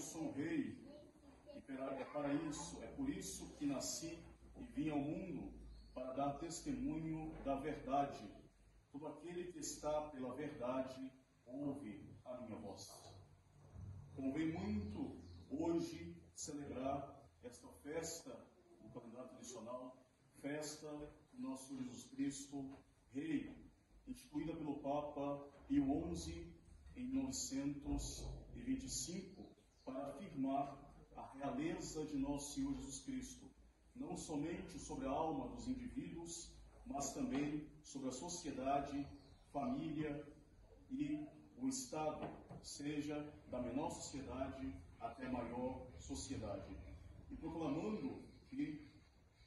sou rei, e é para isso, é por isso que nasci e vim ao mundo, para dar testemunho da verdade. Todo aquele que está pela verdade ouve a minha voz. Convém muito hoje celebrar esta festa do calendário tradicional, festa do nosso Jesus Cristo, Rei, instituída pelo Papa Pio XI em 1925, para afirmar a realeza de nosso Senhor Jesus Cristo, não somente sobre a alma dos indivíduos, mas também sobre a sociedade, família e o Estado, seja da menor sociedade até a maior sociedade. E proclamando que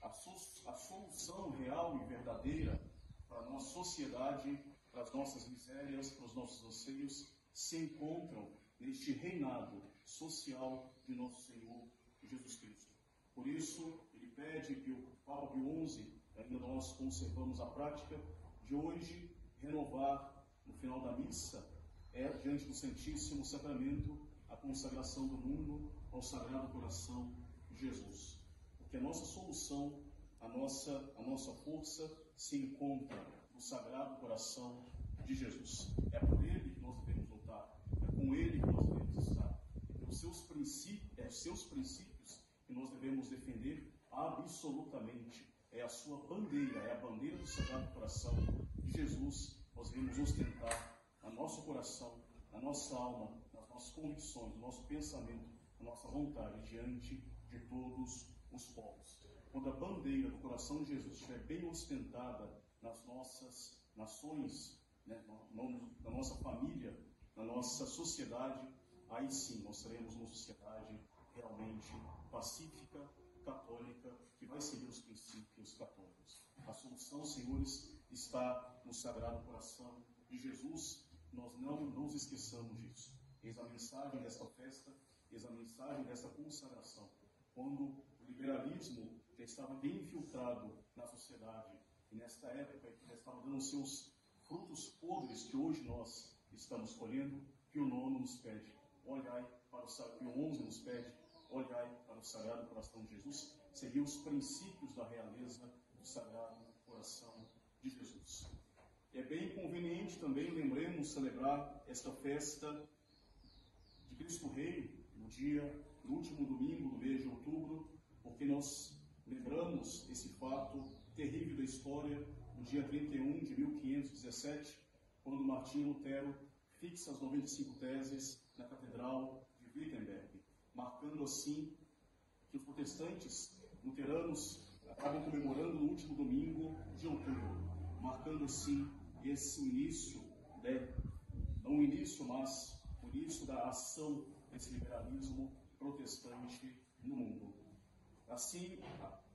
a, solução real e verdadeira para a nossa sociedade, para as nossas misérias, para os nossos anseios, se encontram neste reinado social de nosso Senhor Jesus Cristo. Por isso, ele pede que o Papa Pio XI, ainda nós conservamos a prática de hoje renovar, no final da missa, é diante do Santíssimo Sacramento, a consagração do mundo ao Sagrado Coração de Jesus. Porque a nossa solução, a nossa, a nossa força se encontra no Sagrado Coração de Jesus. É por ele que nós devemos lutar, é com ele que nós devemos seus princípios, é os seus princípios que nós devemos defender absolutamente. É a sua bandeira, é a bandeira do Sagrado Coração de Jesus. Nós devemos ostentar a nosso coração, na nossa alma, nas nossas convicções, no nosso pensamento, na nossa vontade diante de todos os povos. Quando a bandeira do coração de Jesus estiver bem ostentada nas nossas nações, né, na nossa família, na nossa sociedade, aí sim nós seremos uma sociedade realmente pacífica, católica, que vai seguir os princípios católicos. A solução, senhores, está no Sagrado Coração de Jesus. Nós não nos esqueçamos disso. Eis a mensagem desta festa, eis a mensagem desta consagração. Quando o liberalismo estava bem infiltrado na sociedade, e nesta época estava dando seus frutos podres que hoje nós estamos colhendo, que o nono nos pede. Olhai para o que o onze nos pede, olhai para o Sagrado Coração de Jesus, seguir os princípios da realeza do Sagrado Coração de Jesus. É bem conveniente também, lembremos, celebrar esta festa de Cristo Rei, no dia, no último domingo do mês de outubro, porque nós lembramos esse fato terrível da história, no dia 31 de 1517, quando Martinho Lutero fixa as 95 teses na Catedral de Wittenberg, marcando assim que os protestantes luteranos acabam comemorando no último domingo de outubro, marcando assim esse início, né, não o início, mas o início da ação desse liberalismo protestante no mundo. Assim,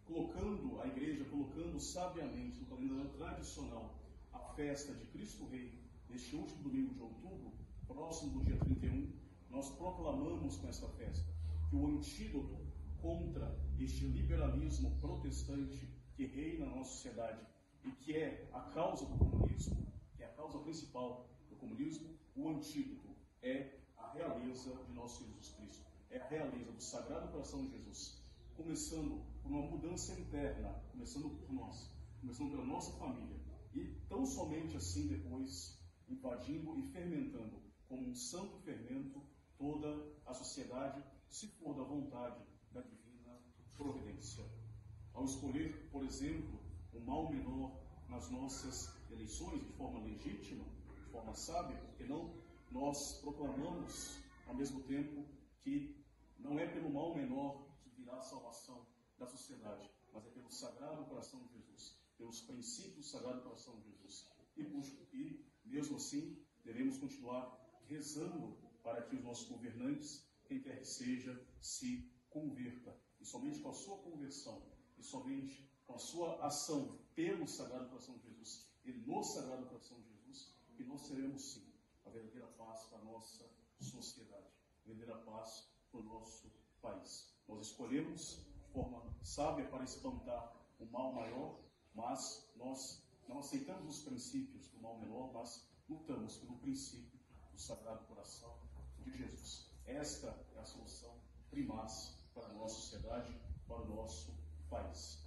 colocando a igreja, colocando sabiamente no calendário tradicional a festa de Cristo Rei, neste último domingo de outubro, próximo do dia 31, nós proclamamos com esta festa que o antídoto contra este liberalismo protestante que reina na nossa sociedade e que é a causa do comunismo, que é a causa principal do comunismo, o antídoto é a realeza de nosso Jesus Cristo. É a realeza do Sagrado Coração de Jesus. Começando por uma mudança interna, começando por nós, começando pela nossa família. E tão somente assim depois invadindo e fermentando como um santo fermento toda a sociedade, se for da vontade da divina providência. Ao escolher, por exemplo, o mal menor nas nossas eleições de forma legítima, de forma sábia, porque não nós proclamamos ao mesmo tempo que não é pelo mal menor que virá a salvação da sociedade, mas é pelo Sagrado Coração de Jesus, pelos princípios do Sagrado Coração de Jesus. E, e mesmo assim, devemos continuar rezando para que os nossos governantes, quem quer que seja, se converta. E somente com a sua conversão, e somente com a sua ação pelo Sagrado Coração de Jesus e no Sagrado Coração de Jesus, que nós teremos sim a verdadeira paz para a nossa sociedade, a verdadeira paz para o nosso país. Nós escolhemos de forma sábia para espantar o mal maior, mas nós não aceitamos os princípios do mal menor, mas lutamos pelo princípio do Sagrado Coração de Jesus. Esta é a solução primaz para a nossa sociedade, para o nosso país.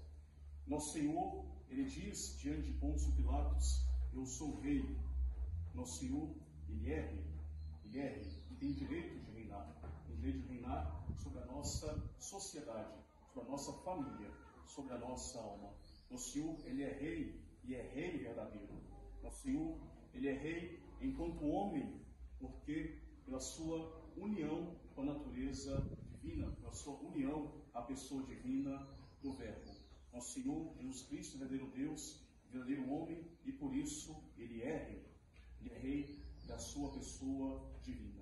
Nosso Senhor, ele diz diante de Pôncio Pilatos: Eu sou rei. Nosso Senhor, ele é rei. Ele é rei e tem direito de reinar. Tem direito de reinar sobre a nossa sociedade, sobre a nossa família, sobre a nossa alma. Nosso Senhor, ele é rei e é rei verdadeiro. Nosso Senhor, ele é rei enquanto homem, porque pela sua união com a natureza divina, pela sua união à pessoa divina do Verbo. Nosso Senhor Jesus Cristo, verdadeiro Deus, verdadeiro homem, e por isso ele é rei. Ele é rei da sua pessoa divina.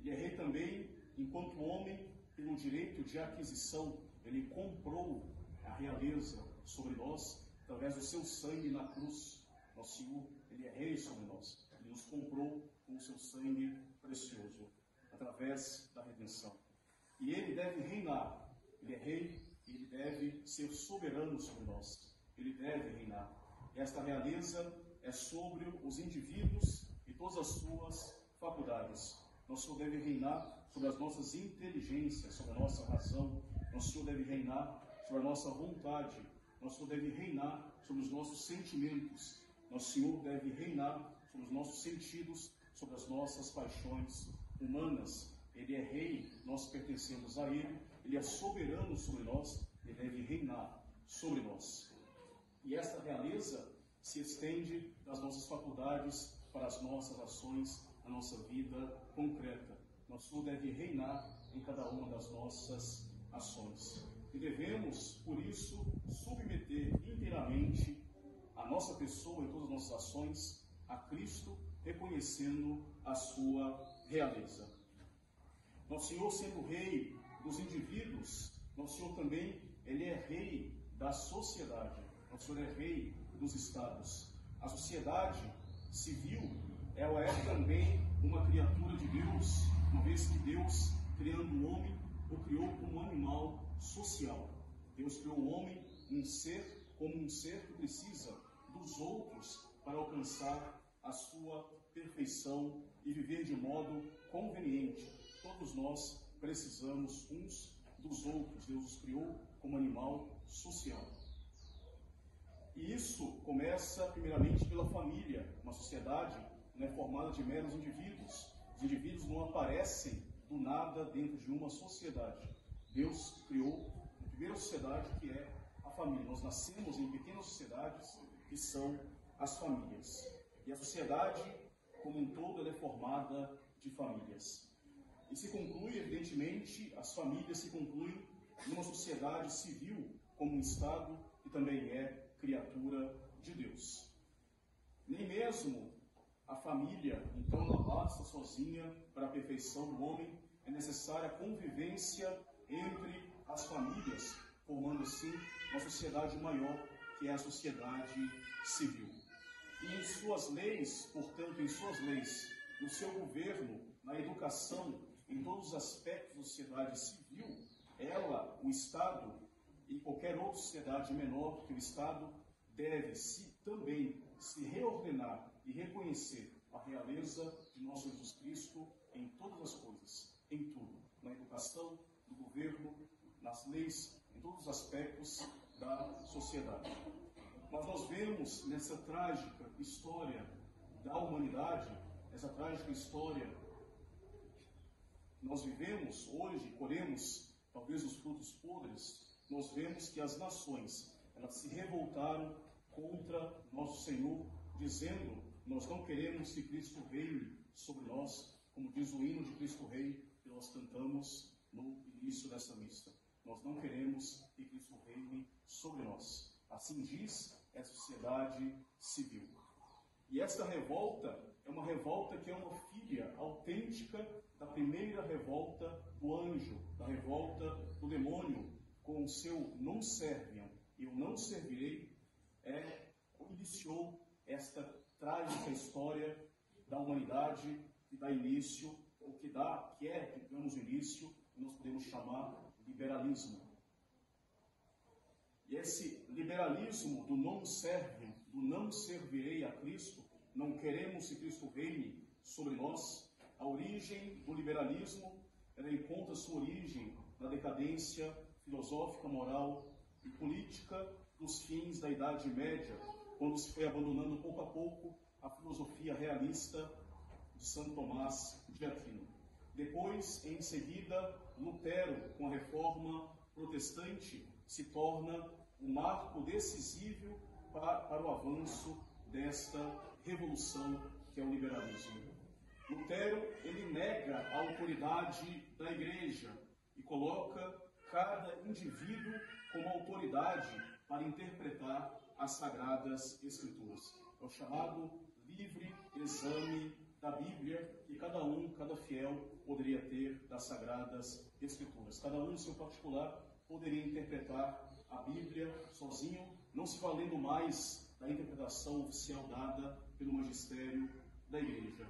Ele é rei também enquanto homem, pelo direito de aquisição, ele comprou a realeza sobre nós através do seu sangue na cruz. Nosso Senhor, ele é rei sobre nós. Ele nos comprou com o seu sangue precioso, através da redenção. E ele deve reinar. Ele é rei e ele deve ser soberano sobre nós. Ele deve reinar. Esta realeza é sobre os indivíduos e todas as suas faculdades. Nosso Senhor deve reinar sobre as nossas inteligências, sobre a nossa razão. Nosso Senhor deve reinar sobre a nossa vontade. Nosso Senhor deve reinar sobre os nossos sentimentos. Nosso Senhor deve reinar sobre os nossos sentidos, sobre as nossas paixões humanas. Ele é rei, nós pertencemos a ele, ele é soberano sobre nós, ele deve reinar sobre nós. E esta realeza se estende das nossas faculdades para as nossas ações, a nossa vida concreta. Nosso deve reinar em cada uma das nossas ações. E devemos, por isso, submeter inteiramente a nossa pessoa e todas as nossas ações a Cristo, reconhecendo a sua realeza. Nosso Senhor sendo rei dos indivíduos, nosso Senhor também, ele é rei da sociedade. Nosso Senhor é rei dos estados. A sociedade civil, ela é também uma criatura de Deus, uma vez que Deus, criando o homem, o criou como um animal social. Deus criou o homem, um ser, como um ser que precisa dos outros para alcançar a sua perfeição e viver de modo conveniente. Todos nós precisamos uns dos outros. Deus os criou como animal social. E isso começa primeiramente pela família. Uma sociedade não é formada de meros indivíduos. Os indivíduos não aparecem do nada dentro de uma sociedade. Deus criou a primeira sociedade que é a família. Nós nascemos em pequenas sociedades que são as famílias. E a sociedade, como um todo, é formada de famílias. E se conclui, evidentemente, as famílias se concluem numa sociedade civil, como um Estado que também é criatura de Deus. Nem mesmo a família, então, não basta sozinha para a perfeição do homem, é necessária a convivência entre as famílias, formando assim uma sociedade maior, que é a sociedade civil. E em suas leis, portanto, em suas leis, no seu governo, na educação, em todos os aspectos da sociedade civil, ela, o Estado e qualquer outra sociedade menor que o Estado deve se também se reordenar e reconhecer a realeza de nosso Jesus Cristo em todas as coisas, em tudo, na educação, no governo, nas leis, em todos os aspectos da sociedade. Mas nós vemos nessa trágica história da humanidade, essa trágica história nós vivemos hoje, colhemos talvez os frutos podres, nós vemos que as nações elas se revoltaram contra nosso Senhor, dizendo: Nós não queremos que Cristo reine sobre nós, como diz o hino de Cristo Rei que nós cantamos no início dessa missa. Nós não queremos que Cristo reine sobre nós. Assim diz a sociedade civil. E esta revolta é uma revolta que é uma filha autêntica da primeira revolta do anjo, da revolta do demônio, com o seu não serviam, eu não servirei, é, iniciou esta trágica história da humanidade e dá início, o que dá, que é, digamos, início, nós podemos chamar liberalismo. Esse liberalismo do não serve, do não servirei a Cristo, não queremos que Cristo reine sobre nós, a origem do liberalismo, ela encontra sua origem na decadência filosófica, moral e política dos fins da Idade Média, quando se foi abandonando pouco a pouco a filosofia realista de Santo Tomás de Aquino. Depois, em seguida, Lutero, com a reforma protestante, se torna um marco decisivo para, para o avanço desta revolução que é o liberalismo. Lutero, ele nega a autoridade da igreja e coloca cada indivíduo como autoridade para interpretar as sagradas escrituras. É o chamado livre exame da Bíblia que cada um, cada fiel poderia ter das sagradas escrituras. Cada um, no seu particular, poderia interpretar a Bíblia sozinho, não se valendo mais da interpretação oficial dada pelo magistério da igreja.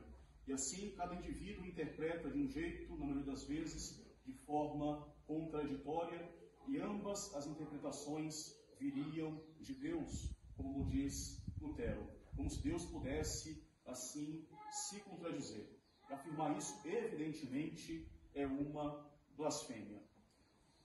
E assim, cada indivíduo interpreta de um jeito, na maioria das vezes, de forma contraditória, e ambas as interpretações viriam de Deus, como diz Lutero, como se Deus pudesse, assim, se contradizer. Afirmar isso, evidentemente, é uma blasfêmia.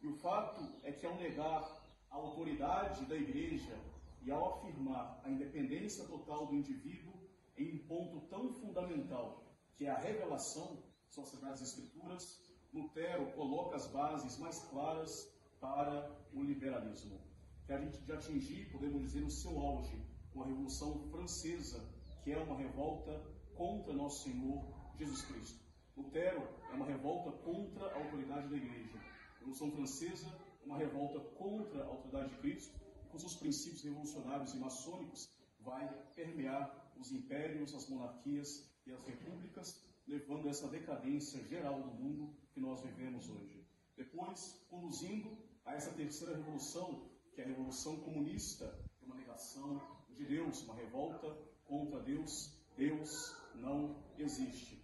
E o fato é que, ao negar a autoridade da igreja e ao afirmar a independência total do indivíduo em um ponto tão fundamental que é a revelação, são as Sagradas Escrituras, Lutero coloca as bases mais claras para o liberalismo, que a gente já atingir, podemos dizer, o seu auge com a Revolução Francesa, que é uma revolta contra nosso Senhor Jesus Cristo. Lutero é uma revolta contra a autoridade da Igreja. A Revolução Francesa, uma revolta contra a autoridade de Cristo, e com seus princípios revolucionários e maçônicos, vai permear os impérios, as monarquias e as repúblicas, levando a essa decadência geral do mundo que nós vivemos hoje. Depois, conduzindo a essa terceira revolução, que é a revolução comunista, uma negação de Deus, uma revolta contra Deus. Deus não existe.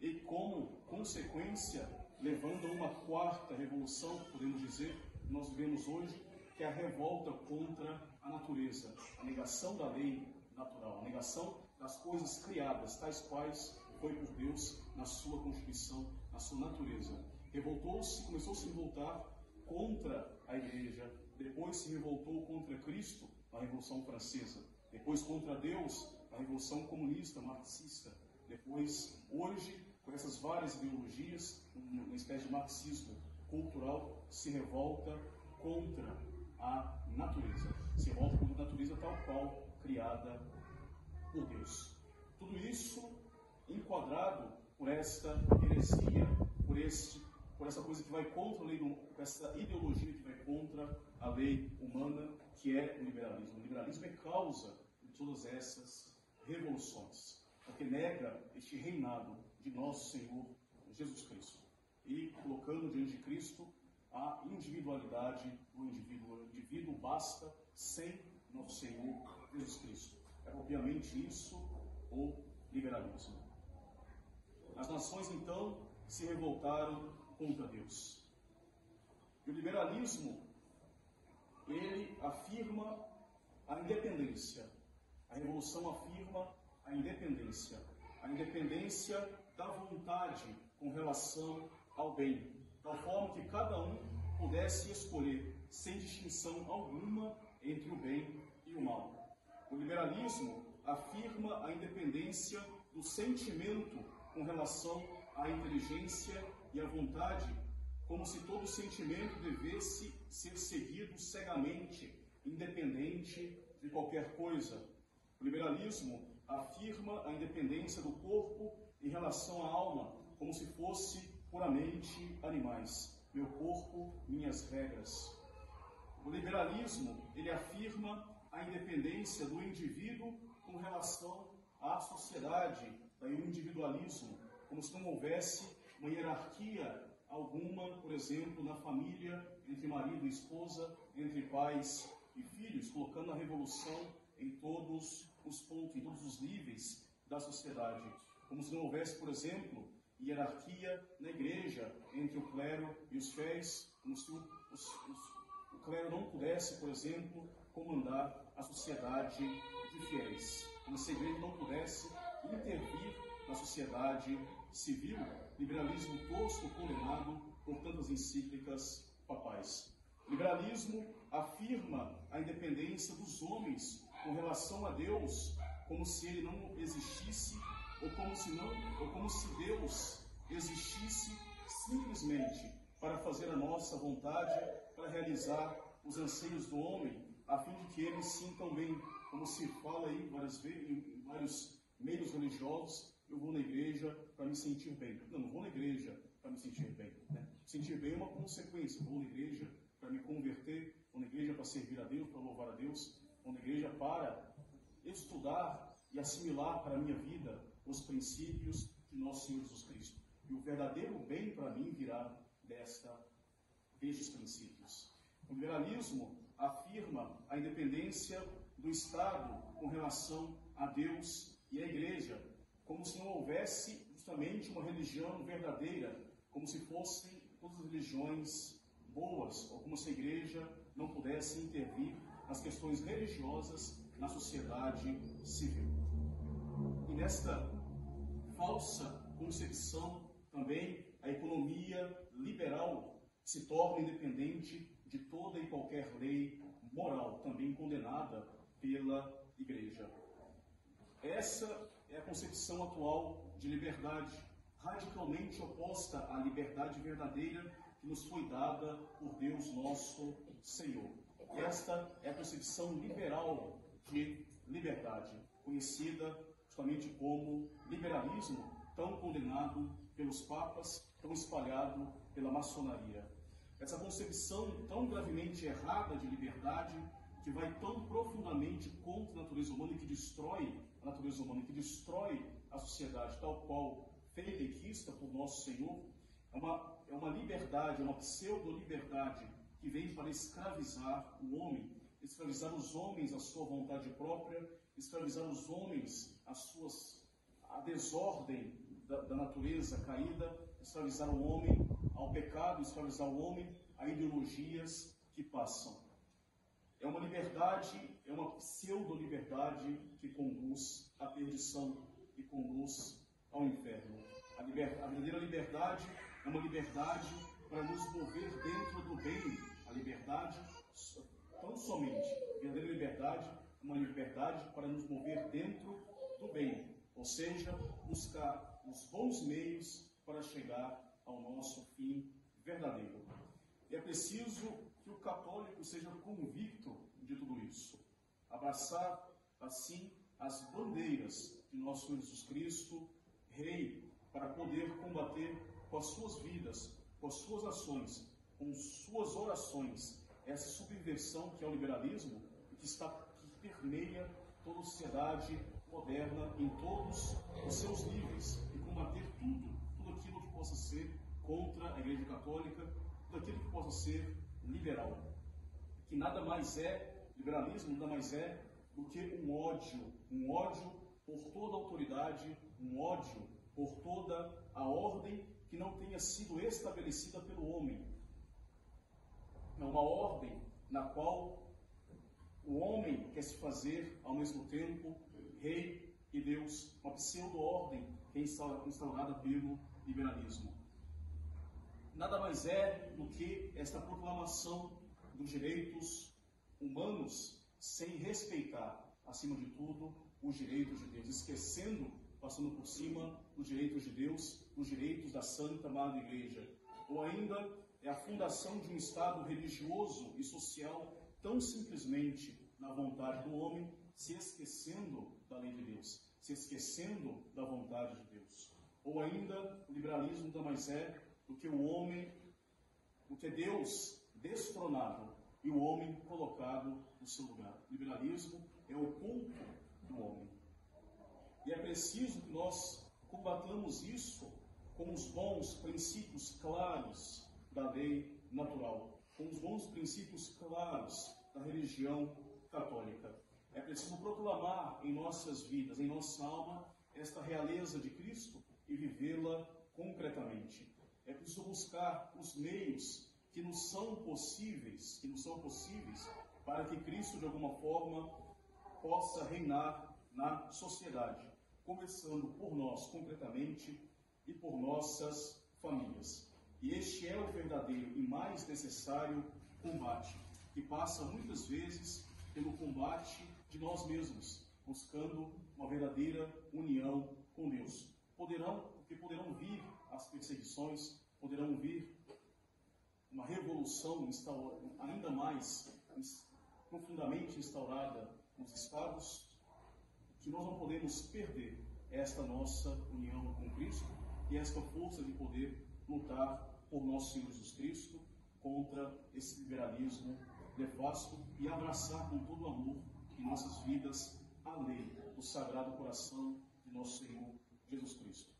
E como consequência, levando a uma quarta revolução, podemos dizer, nós vivemos hoje, que é a revolta contra a natureza, a negação da lei natural, a negação das coisas criadas, tais quais foi por Deus na sua constituição, na sua natureza. Revoltou-se, começou a se revoltar contra a igreja, depois se revoltou contra Cristo, na Revolução Francesa, depois contra Deus, na Revolução Comunista, Marxista, depois, hoje, com essas várias ideologias, uma espécie de marxismo cultural, se revolta contra a natureza, se revolta contra a natureza tal qual criada por Deus. Tudo isso enquadrado por esta heresia, por, este, por essa coisa que vai contra a lei, essa ideologia que vai contra a lei humana, que é o liberalismo. O liberalismo é causa de todas essas revoluções, porque nega este reinado de nosso Senhor Jesus Cristo e colocando diante Cristo a individualidade do indivíduo. O indivíduo basta sem nosso Senhor Jesus Cristo. É obviamente isso o liberalismo. As nações então se revoltaram contra Deus. E o liberalismo ele afirma a independência. A revolução afirma a independência, a independência da vontade com relação ao bem, tal forma que cada um pudesse escolher sem distinção alguma entre o bem e o mal. O liberalismo afirma a independência do sentimento com relação à inteligência e à vontade, como se todo sentimento devesse ser seguido cegamente, independente de qualquer coisa. O liberalismo afirma a independência do corpo em relação à alma, como se fosse puramente animais. Meu corpo, minhas regras. O liberalismo, ele afirma a independência do indivíduo com relação à sociedade, o individualismo, como se não houvesse uma hierarquia alguma, por exemplo, na família, entre marido e esposa, entre pais e filhos, colocando a revolução em todos os pontos, em todos os níveis da sociedade. Como se não houvesse, por exemplo, hierarquia na igreja entre o clero e os fiéis, como se o, os, os, o clero não pudesse, por exemplo, comandar a sociedade de fiéis, como se a igreja não pudesse intervir na sociedade civil, liberalismo tosco condenado por tantas encíclicas papais. Liberalismo afirma a independência dos homens com relação a Deus, como se ele não existisse ou como se não, ou como se Deus existisse simplesmente para fazer a nossa vontade, para realizar os anseios do homem, a fim de que eles sintam bem, como se fala aí várias vezes em vários meios religiosos, eu vou na igreja para me sentir bem. Não, não vou na igreja para me sentir bem. Né? Sentir bem é uma consequência. Vou na igreja para me converter, vou na igreja para servir a Deus, para louvar a Deus, vou na igreja para estudar e assimilar para a minha vida os princípios de nosso Senhor Jesus Cristo. E o verdadeiro bem para mim virá desta, destes princípios. O liberalismo afirma a independência do Estado com relação a Deus e à Igreja, como se não houvesse justamente uma religião verdadeira, como se fossem todas as religiões boas, ou como se a Igreja não pudesse intervir nas questões religiosas na sociedade civil. E nesta falsa concepção também a economia liberal se torna independente de toda e qualquer lei moral, também condenada pela Igreja. Essa é a concepção atual de liberdade, radicalmente oposta à liberdade verdadeira que nos foi dada por Deus nosso Senhor. Esta é a concepção liberal de liberdade, conhecida justamente como liberalismo, tão condenado pelos papas, tão espalhado pela maçonaria. Essa concepção tão gravemente errada de liberdade, que vai tão profundamente contra a natureza humana e que destrói a natureza humana, que destrói a sociedade tal qual feita e quista por nosso Senhor, é uma, é uma liberdade, é uma pseudo-liberdade que vem para escravizar o homem, escravizar os homens à sua vontade própria, escravizar os homens às suas, à desordem da, da natureza caída, escravizar o homem ao pecado, escravizar o homem a ideologias que passam. É uma liberdade, é uma pseudo-liberdade que conduz à perdição e conduz ao inferno. A, liber, a verdadeira liberdade é uma liberdade para nos mover dentro do bem. A liberdade, tão somente, a verdadeira liberdade uma liberdade para nos mover dentro do bem, ou seja, buscar os bons meios para chegar ao nosso fim verdadeiro. É preciso que o católico seja convicto de tudo isso. Abraçar, assim, as bandeiras de nosso Jesus Cristo, Rei, para poder combater com as suas vidas, com as suas ações, com suas orações, essa subversão que é o liberalismo, que está permeia toda a sociedade moderna em todos os seus níveis e combater tudo, tudo aquilo que possa ser contra a Igreja Católica, tudo aquilo que possa ser liberal. Que nada mais é, liberalismo nada mais é do que um ódio, um ódio por toda autoridade, um ódio por toda a ordem que não tenha sido estabelecida pelo homem. É uma ordem na qual o homem quer se fazer ao mesmo tempo rei e Deus, uma pseudo-ordem que é instaurada pelo liberalismo. Nada mais é do que esta proclamação dos direitos humanos sem respeitar, acima de tudo, os direitos de Deus, esquecendo, passando por cima os direitos de Deus, os direitos da Santa Madre Igreja. Ou ainda é a fundação de um Estado religioso e social tão simplesmente na vontade do homem, se esquecendo da lei de Deus, se esquecendo da vontade de Deus. Ou ainda, o liberalismo nada mais é do que o homem, o que é Deus destronado e o homem colocado no seu lugar. O liberalismo é o culto do homem. E é preciso que nós combatamos isso com os bons princípios claros da lei natural, com os bons princípios claros da religião católica. É preciso proclamar em nossas vidas, em nossa alma, esta realeza de Cristo e vivê-la concretamente. É preciso buscar os meios que nos são possíveis, que nos são possíveis para que Cristo de alguma forma possa reinar na sociedade, começando por nós concretamente e por nossas famílias. E este é o verdadeiro e mais necessário combate, que passa muitas vezes pelo combate de nós mesmos, buscando uma verdadeira união com Deus. Poderão, porque poderão vir as perseguições, poderão vir uma revolução ainda mais profundamente instaurada nos estados, que nós não podemos perder esta nossa união com Cristo e esta força de poder lutar por nosso Senhor Jesus Cristo contra esse liberalismo nefasto e abraçar com todo amor em nossas vidas a lei do Sagrado Coração de nosso Senhor Jesus Cristo.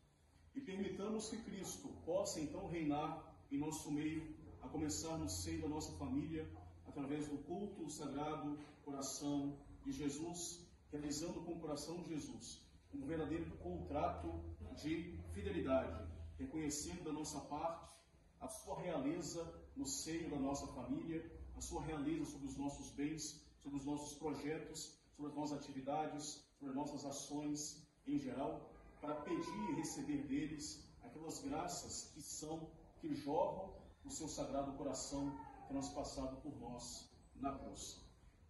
E permitamos que Cristo possa então reinar em nosso meio, a começar no seio da nossa família, através do culto do Sagrado Coração de Jesus, realizando com o coração de Jesus um verdadeiro contrato de fidelidade, reconhecendo da nossa parte a sua realeza no seio da nossa família, a sua realeza sobre os nossos bens, sobre os nossos projetos, sobre as nossas atividades, sobre as nossas ações em geral, para pedir e receber deles aquelas graças que são, que jorram do seu sagrado coração transpassado por nós na cruz.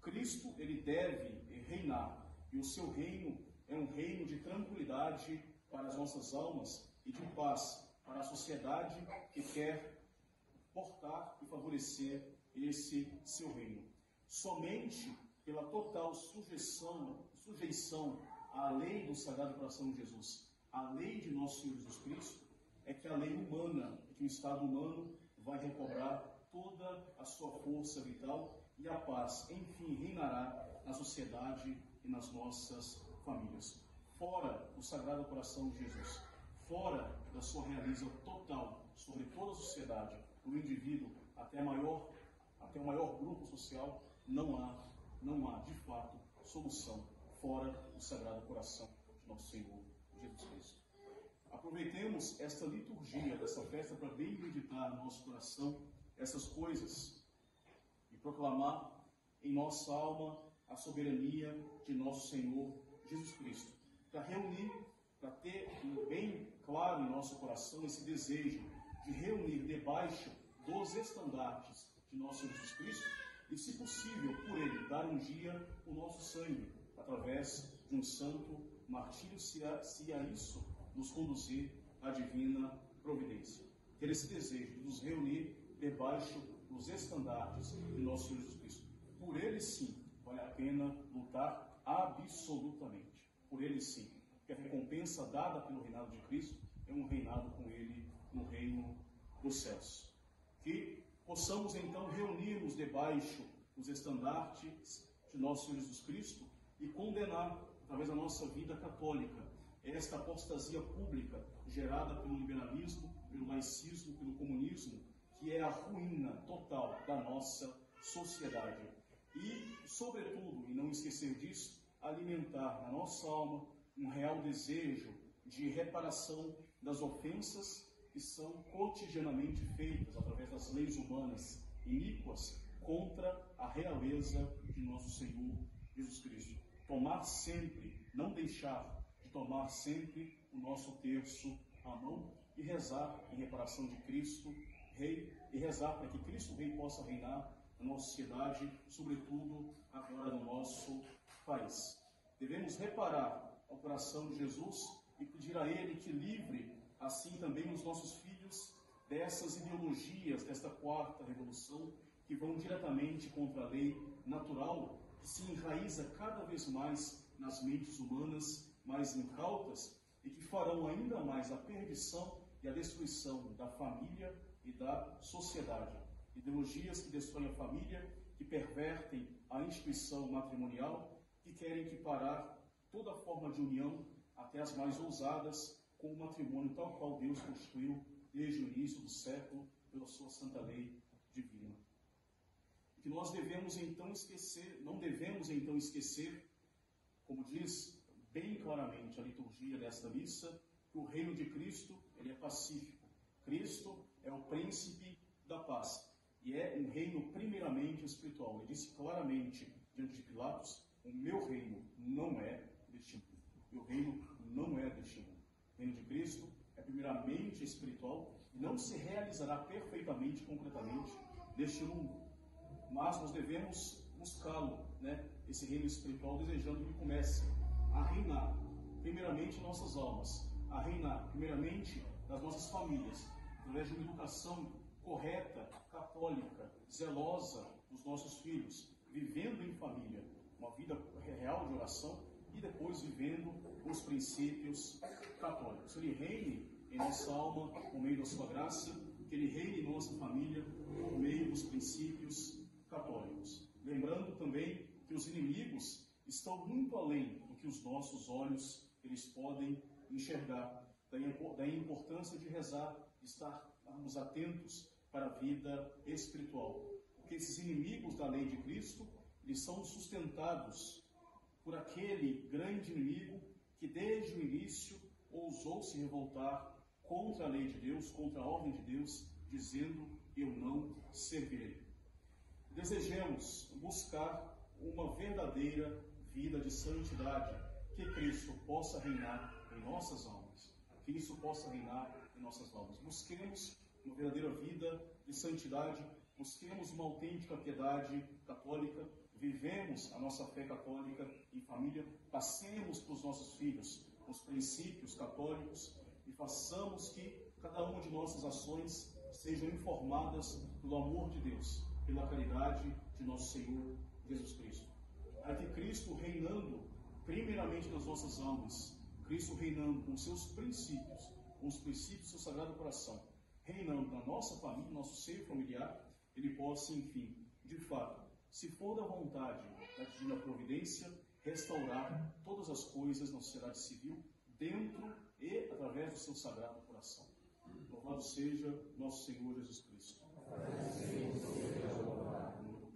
Cristo, ele deve reinar, e o seu reino é um reino de tranquilidade para as nossas almas e de paz para a sociedade que quer portar e favorecer esse seu reino. Somente pela total sujeição, sujeição à lei do Sagrado Coração de Jesus, à lei de nosso Senhor Jesus Cristo, é que a lei humana, que o Estado humano vai recobrar toda a sua força vital e a paz, enfim, reinará na sociedade e nas nossas famílias. Fora o Sagrado Coração de Jesus, fora da sua realiza total sobre toda a sociedade, do indivíduo até maior, até o maior grupo social, não há, não há de fato solução fora do Sagrado Coração de nosso Senhor Jesus Cristo. Aproveitemos esta liturgia dessa festa para bem meditar no nosso coração essas coisas e proclamar em nossa alma a soberania de nosso Senhor Jesus Cristo, para reunir, para ter bem claro em nosso coração esse desejo de reunir debaixo dos estandartes de nosso Jesus Cristo e, se possível, por ele, dar um dia o nosso sangue, através de um santo martírio, se a, se a isso nos conduzir à divina providência. Ter esse desejo de nos reunir debaixo dos estandartes de nosso Jesus Cristo. Por ele, sim, vale a pena lutar absolutamente. Por ele, sim. Porque a recompensa dada pelo reinado de Cristo é um reinado com ele no reino dos céus. Que possamos então reunir-nos debaixo dos estandartes de nosso Senhor Jesus Cristo e condenar, através da nossa vida católica, esta apostasia pública gerada pelo liberalismo, pelo laicismo, pelo comunismo, que é a ruína total da nossa sociedade. E, sobretudo, e não esquecer disso, alimentar na nossa alma um real desejo de reparação das ofensas que são cotidianamente feitas através das leis humanas iníquas contra a realeza de nosso Senhor Jesus Cristo. Tomar sempre, não deixar de tomar sempre o nosso terço à mão e rezar em reparação de Cristo, Rei, e rezar para que Cristo Rei possa reinar na nossa sociedade, sobretudo agora no nosso país. Devemos reparar ao coração de Jesus e pedir a Ele que livre assim também os nossos filhos dessas ideologias desta quarta revolução que vão diretamente contra a lei natural que se enraiza cada vez mais nas mentes humanas mais incautas e que farão ainda mais a perdição e a destruição da família e da sociedade. Ideologias que destroem a família, que pervertem a instituição matrimonial, que querem equiparar toda forma de união até as mais ousadas, com o matrimônio tal qual Deus construiu desde o início do século pela sua santa lei divina. Que nós devemos então esquecer, não devemos então esquecer, como diz bem claramente a liturgia desta missa, que o reino de Cristo ele é pacífico. Cristo é o príncipe da paz. E é um reino primeiramente espiritual. Ele disse claramente diante de Pilatos: O meu reino não é deste mundo. Meu reino não é deste mundo. O reino de Cristo é primeiramente espiritual e não se realizará perfeitamente, concretamente, neste mundo. Mas nós devemos buscá-lo, né? esse reino espiritual, desejando que comece a reinar, primeiramente em nossas almas, a reinar, primeiramente, nas nossas famílias, através de uma educação correta, católica, zelosa dos nossos filhos, vivendo em família, uma vida real de oração e depois vivendo os princípios católicos. Que Ele reine em nossa alma por meio da sua graça, que Ele reine em nossa família por meio dos princípios católicos. Lembrando também que os inimigos estão muito além do que os nossos olhos eles podem enxergar. Daí a importância de rezar, de estarmos atentos para a vida espiritual. Porque esses inimigos da lei de Cristo, eles são sustentados por aquele grande inimigo que desde o início ousou se revoltar contra a lei de Deus, contra a ordem de Deus, dizendo: Eu não servirei. Desejemos buscar uma verdadeira vida de santidade, que Cristo possa reinar em nossas almas, que isso possa reinar em nossas almas. Busquemos uma verdadeira vida de santidade, busquemos uma autêntica piedade católica, vivemos a nossa fé católica em família, passemos para os nossos filhos os princípios católicos e façamos que cada uma de nossas ações sejam informadas pelo amor de Deus, pela caridade de nosso Senhor Jesus Cristo. Para que Cristo reinando primeiramente nas nossas almas, Cristo reinando com seus princípios, com os princípios do Sagrado Coração, reinando na nossa família, no nosso seio familiar, ele possa, enfim, de fato, se for da vontade da divina providência, restaurar todas as coisas na sociedade civil, dentro e através do seu sagrado coração. Louvado seja nosso Senhor Jesus Cristo. Do